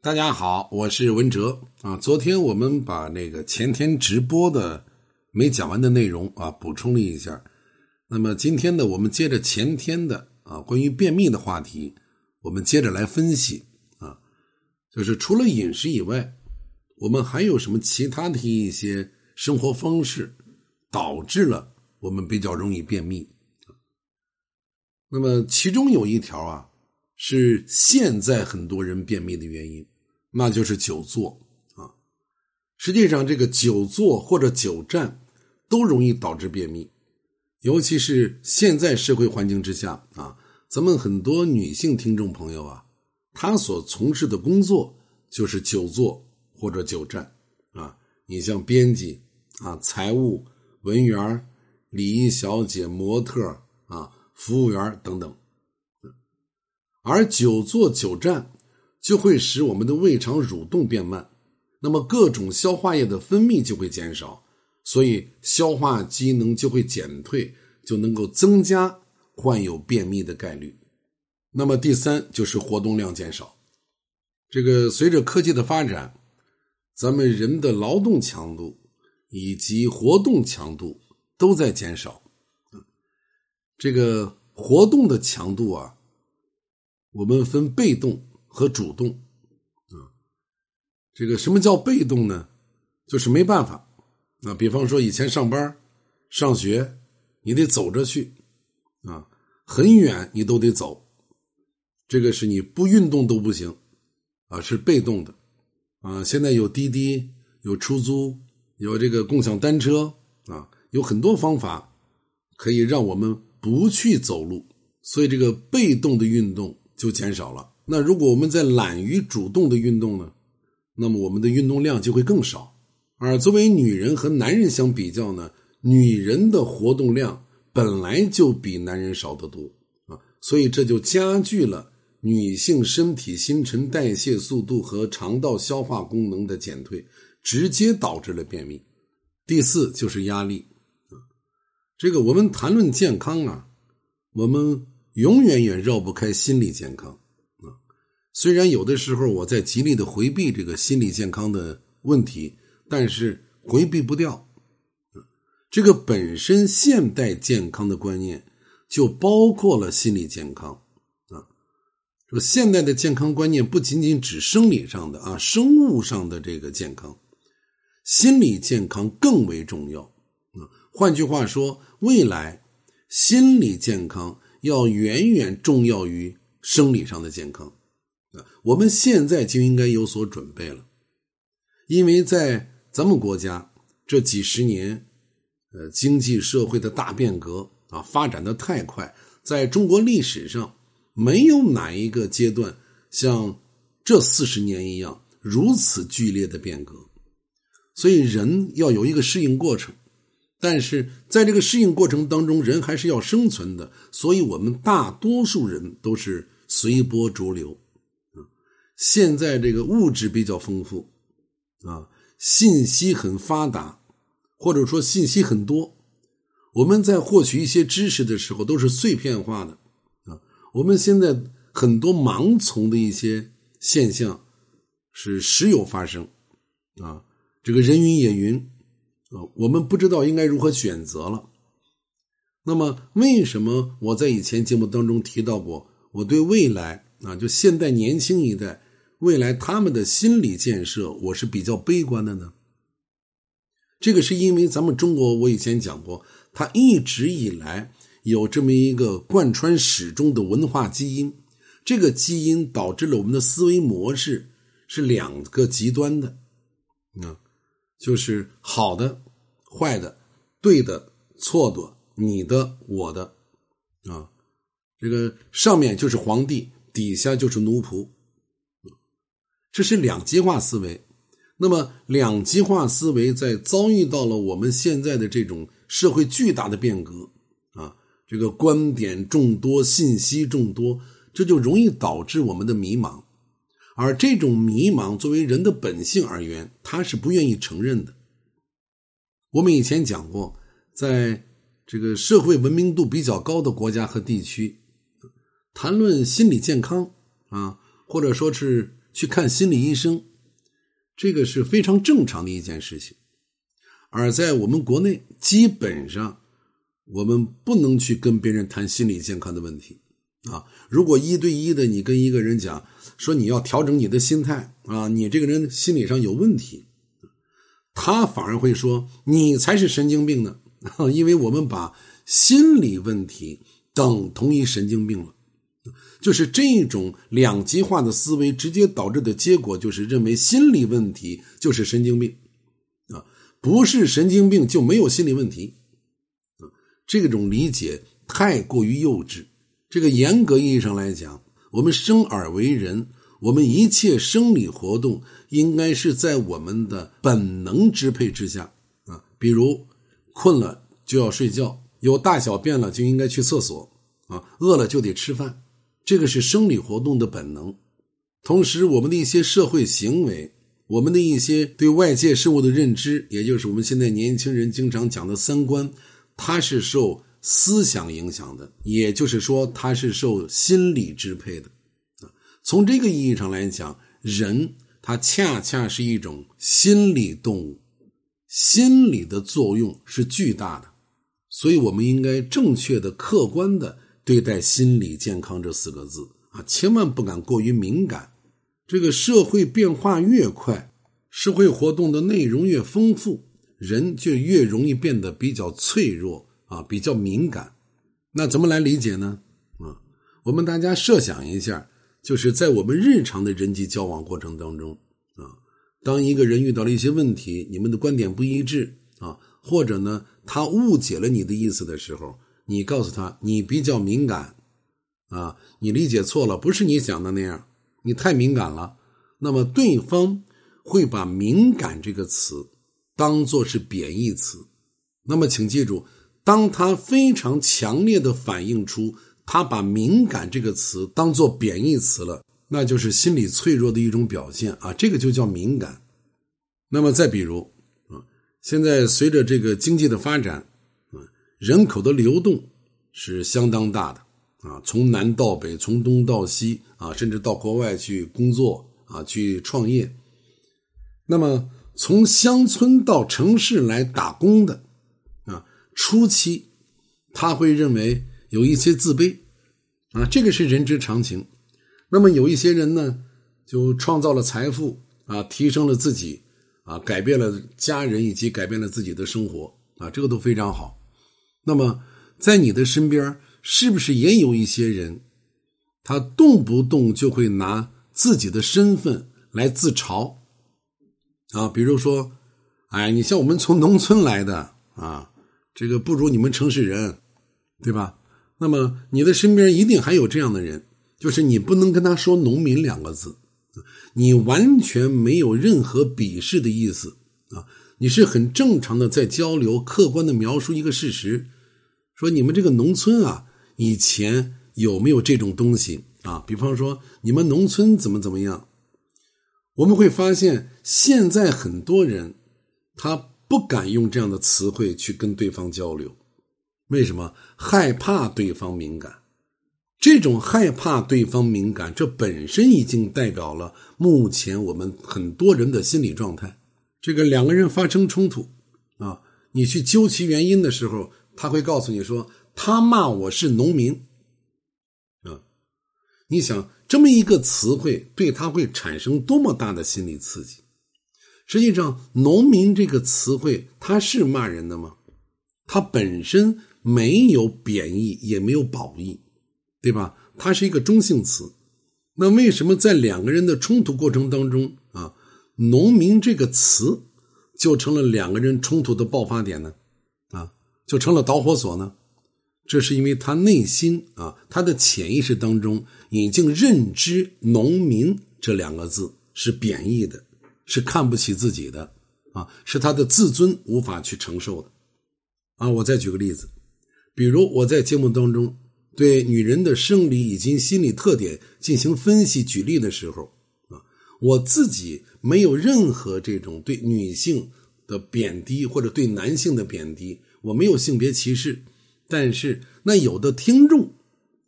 大家好，我是文哲啊。昨天我们把那个前天直播的没讲完的内容啊补充了一下。那么今天呢，我们接着前天的啊关于便秘的话题，我们接着来分析啊，就是除了饮食以外，我们还有什么其他的一些生活方式导致了我们比较容易便秘？那么其中有一条啊。是现在很多人便秘的原因，那就是久坐啊。实际上，这个久坐或者久站都容易导致便秘，尤其是现在社会环境之下啊，咱们很多女性听众朋友啊，她所从事的工作就是久坐或者久站啊。你像编辑啊、财务、文员、礼仪小姐、模特啊、服务员等等。而久坐久站就会使我们的胃肠蠕动变慢，那么各种消化液的分泌就会减少，所以消化机能就会减退，就能够增加患有便秘的概率。那么第三就是活动量减少，这个随着科技的发展，咱们人的劳动强度以及活动强度都在减少，这个活动的强度啊。我们分被动和主动，啊，这个什么叫被动呢？就是没办法，啊，比方说以前上班、上学，你得走着去，啊，很远你都得走，这个是你不运动都不行，啊，是被动的，啊，现在有滴滴、有出租、有这个共享单车，啊，有很多方法可以让我们不去走路，所以这个被动的运动。就减少了。那如果我们在懒于主动的运动呢？那么我们的运动量就会更少。而作为女人和男人相比较呢，女人的活动量本来就比男人少得多啊，所以这就加剧了女性身体新陈代谢速度和肠道消化功能的减退，直接导致了便秘。第四就是压力啊，这个我们谈论健康啊，我们。永远也绕不开心理健康啊！虽然有的时候我在极力的回避这个心理健康的问题，但是回避不掉。这个本身现代健康的观念就包括了心理健康啊。说现代的健康观念不仅仅指生理上的啊，生物上的这个健康，心理健康更为重要啊。换句话说，未来心理健康。要远远重要于生理上的健康啊！我们现在就应该有所准备了，因为在咱们国家这几十年，呃，经济社会的大变革啊，发展的太快，在中国历史上没有哪一个阶段像这四十年一样如此剧烈的变革，所以人要有一个适应过程。但是在这个适应过程当中，人还是要生存的，所以我们大多数人都是随波逐流。啊，现在这个物质比较丰富，啊，信息很发达，或者说信息很多，我们在获取一些知识的时候都是碎片化的。啊，我们现在很多盲从的一些现象是时有发生。啊，这个人云也云。啊，我们不知道应该如何选择了。那么，为什么我在以前节目当中提到过，我对未来啊，就现代年轻一代未来他们的心理建设，我是比较悲观的呢？这个是因为咱们中国，我以前讲过，它一直以来有这么一个贯穿始终的文化基因，这个基因导致了我们的思维模式是两个极端的，啊。就是好的、坏的、对的、错的、你的、我的，啊，这个上面就是皇帝，底下就是奴仆，这是两极化思维。那么，两极化思维在遭遇到了我们现在的这种社会巨大的变革啊，这个观点众多、信息众多，这就容易导致我们的迷茫。而这种迷茫，作为人的本性而言，他是不愿意承认的。我们以前讲过，在这个社会文明度比较高的国家和地区，谈论心理健康啊，或者说是去看心理医生，这个是非常正常的一件事情。而在我们国内，基本上我们不能去跟别人谈心理健康的问题啊。如果一对一的你跟一个人讲说你要调整你的心态啊，你这个人心理上有问题，他反而会说你才是神经病呢，因为我们把心理问题等同于神经病了。就是这种两极化的思维，直接导致的结果就是认为心理问题就是神经病，啊，不是神经病就没有心理问题，啊，这种理解太过于幼稚。这个严格意义上来讲，我们生而为人，我们一切生理活动应该是在我们的本能支配之下，啊，比如困了就要睡觉，有大小便了就应该去厕所，啊，饿了就得吃饭。这个是生理活动的本能，同时我们的一些社会行为，我们的一些对外界事物的认知，也就是我们现在年轻人经常讲的三观，它是受思想影响的，也就是说，它是受心理支配的。从这个意义上来讲，人他恰恰是一种心理动物，心理的作用是巨大的，所以我们应该正确的、客观的。对待心理健康这四个字啊，千万不敢过于敏感。这个社会变化越快，社会活动的内容越丰富，人就越容易变得比较脆弱啊，比较敏感。那怎么来理解呢？啊，我们大家设想一下，就是在我们日常的人际交往过程当中啊，当一个人遇到了一些问题，你们的观点不一致啊，或者呢，他误解了你的意思的时候。你告诉他，你比较敏感，啊，你理解错了，不是你想的那样，你太敏感了。那么对方会把“敏感”这个词当做是贬义词。那么请记住，当他非常强烈的反映出他把“敏感”这个词当做贬义词了，那就是心理脆弱的一种表现啊，这个就叫敏感。那么再比如啊，现在随着这个经济的发展啊。人口的流动是相当大的啊，从南到北，从东到西啊，甚至到国外去工作啊，去创业。那么从乡村到城市来打工的啊，初期他会认为有一些自卑啊，这个是人之常情。那么有一些人呢，就创造了财富啊，提升了自己啊，改变了家人以及改变了自己的生活啊，这个都非常好。那么，在你的身边，是不是也有一些人，他动不动就会拿自己的身份来自嘲啊？比如说，哎，你像我们从农村来的啊，这个不如你们城市人，对吧？那么你的身边一定还有这样的人，就是你不能跟他说“农民”两个字，你完全没有任何鄙视的意思啊，你是很正常的在交流，客观的描述一个事实。说你们这个农村啊，以前有没有这种东西啊？比方说你们农村怎么怎么样？我们会发现，现在很多人他不敢用这样的词汇去跟对方交流，为什么？害怕对方敏感。这种害怕对方敏感，这本身已经代表了目前我们很多人的心理状态。这个两个人发生冲突啊，你去究其原因的时候。他会告诉你说，他骂我是农民，啊，你想这么一个词汇对他会产生多么大的心理刺激？实际上，农民这个词汇它是骂人的吗？它本身没有贬义，也没有褒义，对吧？它是一个中性词。那为什么在两个人的冲突过程当中啊，农民这个词就成了两个人冲突的爆发点呢？啊就成了导火索呢？这是因为他内心啊，他的潜意识当中已经认知“农民”这两个字是贬义的，是看不起自己的啊，是他的自尊无法去承受的啊。我再举个例子，比如我在节目当中对女人的生理以及心理特点进行分析举例的时候啊，我自己没有任何这种对女性的贬低或者对男性的贬低。我没有性别歧视，但是那有的听众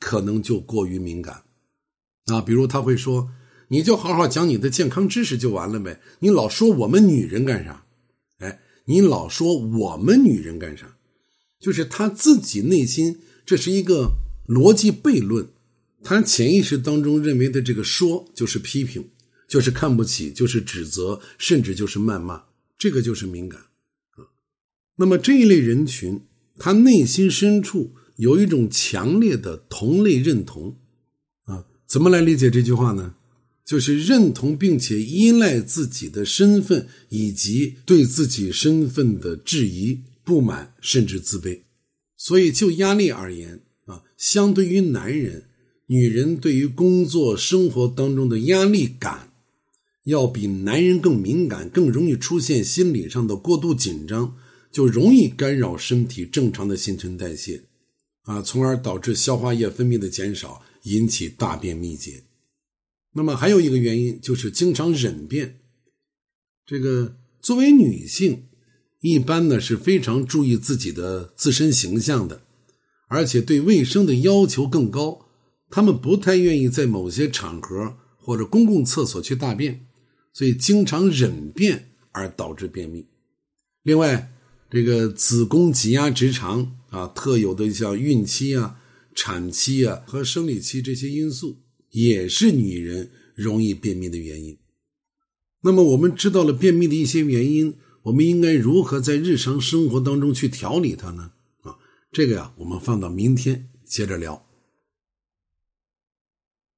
可能就过于敏感啊，比如他会说：“你就好好讲你的健康知识就完了呗。你老说我们女人干啥？哎，你老说我们女人干啥？就是他自己内心这是一个逻辑悖论，他潜意识当中认为的这个说就是批评，就是看不起，就是指责，甚至就是谩骂，这个就是敏感。那么这一类人群，他内心深处有一种强烈的同类认同啊。怎么来理解这句话呢？就是认同并且依赖自己的身份，以及对自己身份的质疑、不满，甚至自卑。所以，就压力而言啊，相对于男人，女人对于工作生活当中的压力感，要比男人更敏感，更容易出现心理上的过度紧张，就容易干扰身体正常的新陈代谢，啊，从而导致消化液分泌的减少，引起大便秘结。那么还有一个原因就是经常忍便，这个作为女性，一般呢是非常注意自己的自身形象的，而且对卫生的要求更高，他们不太愿意在某些场合或者公共厕所去大便，所以经常忍便而导致便秘。另外，这个子宫挤压直肠啊，特有的像孕期啊、产期啊和生理期这些因素。也是女人容易便秘的原因。那么，我们知道了便秘的一些原因，我们应该如何在日常生活当中去调理它呢？啊，这个呀，我们放到明天接着聊。